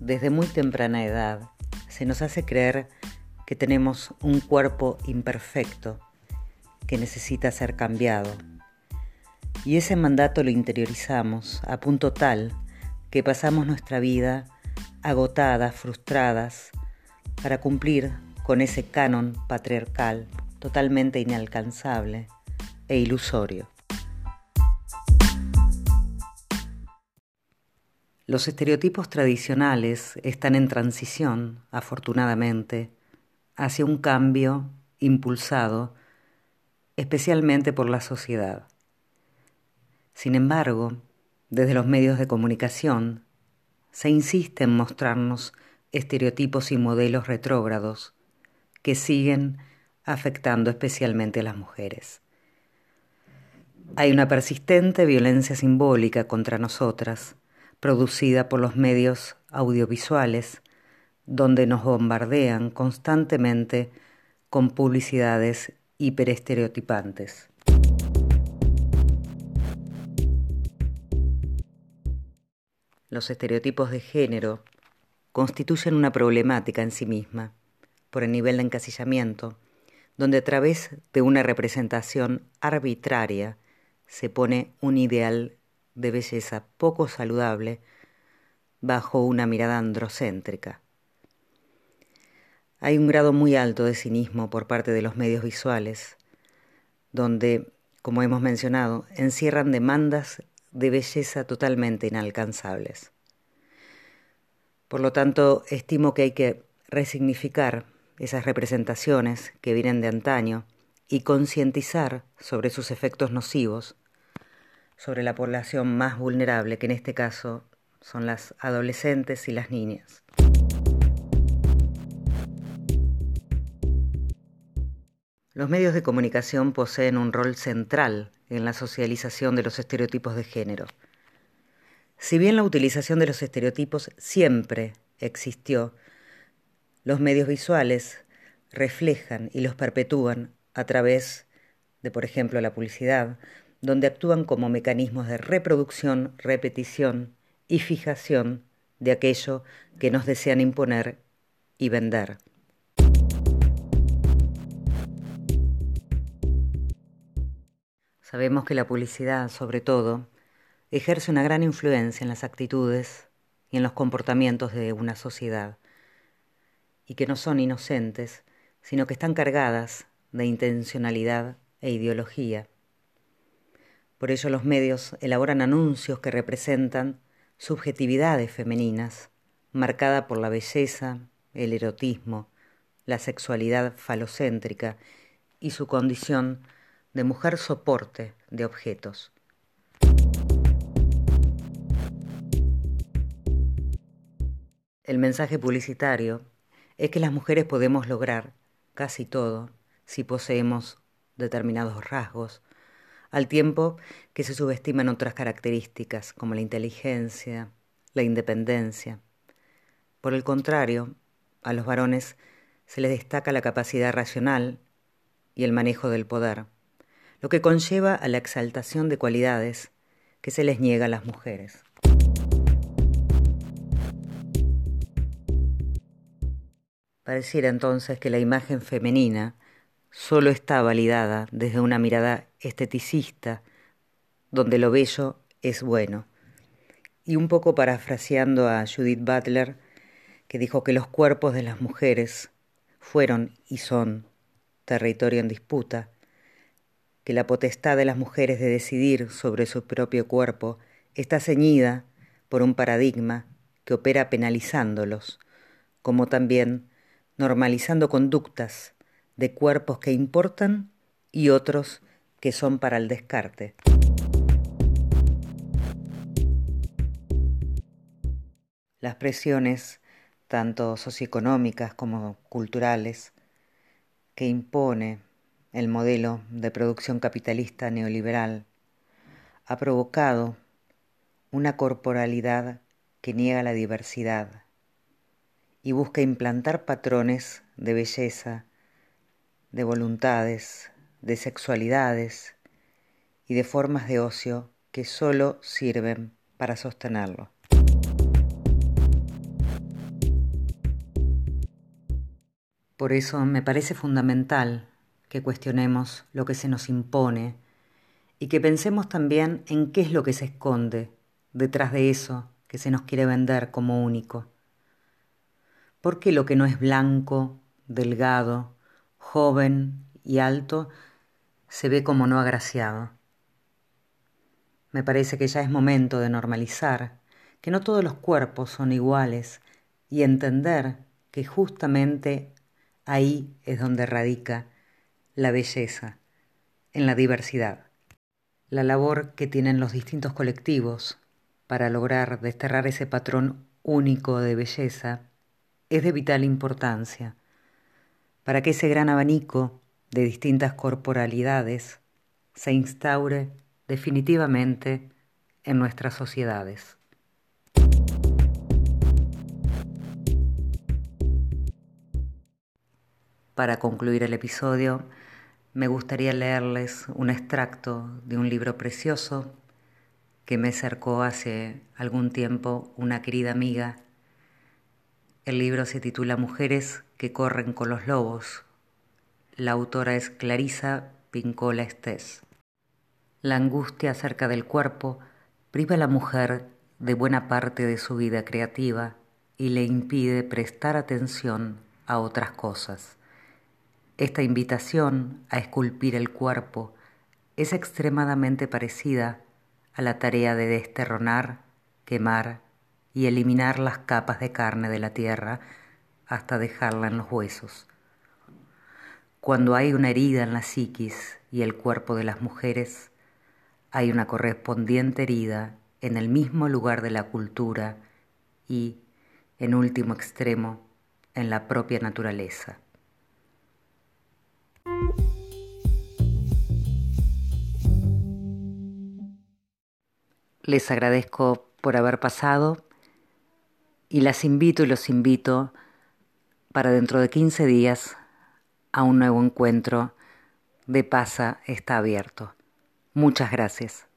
desde muy temprana edad, se nos hace creer que tenemos un cuerpo imperfecto que necesita ser cambiado. Y ese mandato lo interiorizamos a punto tal que pasamos nuestra vida agotadas, frustradas, para cumplir con ese canon patriarcal totalmente inalcanzable e ilusorio. Los estereotipos tradicionales están en transición, afortunadamente, hacia un cambio impulsado especialmente por la sociedad. Sin embargo, desde los medios de comunicación se insiste en mostrarnos estereotipos y modelos retrógrados que siguen afectando especialmente a las mujeres. Hay una persistente violencia simbólica contra nosotras, producida por los medios audiovisuales, donde nos bombardean constantemente con publicidades hiperestereotipantes. Los estereotipos de género constituyen una problemática en sí misma, por el nivel de encasillamiento, donde a través de una representación arbitraria se pone un ideal de belleza poco saludable bajo una mirada androcéntrica. Hay un grado muy alto de cinismo por parte de los medios visuales, donde, como hemos mencionado, encierran demandas de belleza totalmente inalcanzables. Por lo tanto, estimo que hay que resignificar esas representaciones que vienen de antaño y concientizar sobre sus efectos nocivos sobre la población más vulnerable, que en este caso son las adolescentes y las niñas. Los medios de comunicación poseen un rol central en la socialización de los estereotipos de género. Si bien la utilización de los estereotipos siempre existió, los medios visuales reflejan y los perpetúan a través de, por ejemplo, la publicidad, donde actúan como mecanismos de reproducción, repetición y fijación de aquello que nos desean imponer y vender. Sabemos que la publicidad, sobre todo, ejerce una gran influencia en las actitudes y en los comportamientos de una sociedad, y que no son inocentes, sino que están cargadas de intencionalidad e ideología. Por ello los medios elaboran anuncios que representan subjetividades femeninas, marcada por la belleza, el erotismo, la sexualidad falocéntrica y su condición de mujer soporte de objetos. El mensaje publicitario es que las mujeres podemos lograr casi todo si poseemos determinados rasgos, al tiempo que se subestiman otras características como la inteligencia, la independencia. Por el contrario, a los varones se les destaca la capacidad racional y el manejo del poder lo que conlleva a la exaltación de cualidades que se les niega a las mujeres. Pareciera entonces que la imagen femenina solo está validada desde una mirada esteticista, donde lo bello es bueno. Y un poco parafraseando a Judith Butler, que dijo que los cuerpos de las mujeres fueron y son territorio en disputa, que la potestad de las mujeres de decidir sobre su propio cuerpo está ceñida por un paradigma que opera penalizándolos, como también normalizando conductas de cuerpos que importan y otros que son para el descarte. Las presiones, tanto socioeconómicas como culturales, que impone el modelo de producción capitalista neoliberal ha provocado una corporalidad que niega la diversidad y busca implantar patrones de belleza, de voluntades, de sexualidades y de formas de ocio que solo sirven para sostenerlo. Por eso me parece fundamental que cuestionemos lo que se nos impone y que pensemos también en qué es lo que se esconde detrás de eso que se nos quiere vender como único. ¿Por qué lo que no es blanco, delgado, joven y alto se ve como no agraciado? Me parece que ya es momento de normalizar que no todos los cuerpos son iguales y entender que justamente ahí es donde radica la belleza, en la diversidad. La labor que tienen los distintos colectivos para lograr desterrar ese patrón único de belleza es de vital importancia para que ese gran abanico de distintas corporalidades se instaure definitivamente en nuestras sociedades. Para concluir el episodio, me gustaría leerles un extracto de un libro precioso que me acercó hace algún tiempo una querida amiga. El libro se titula Mujeres que corren con los lobos. La autora es Clarisa Pincola Estés. La angustia acerca del cuerpo priva a la mujer de buena parte de su vida creativa y le impide prestar atención a otras cosas. Esta invitación a esculpir el cuerpo es extremadamente parecida a la tarea de desterronar, quemar y eliminar las capas de carne de la tierra hasta dejarla en los huesos. Cuando hay una herida en la psiquis y el cuerpo de las mujeres, hay una correspondiente herida en el mismo lugar de la cultura y, en último extremo, en la propia naturaleza. Les agradezco por haber pasado y las invito y los invito para dentro de 15 días a un nuevo encuentro de Pasa está abierto. Muchas gracias.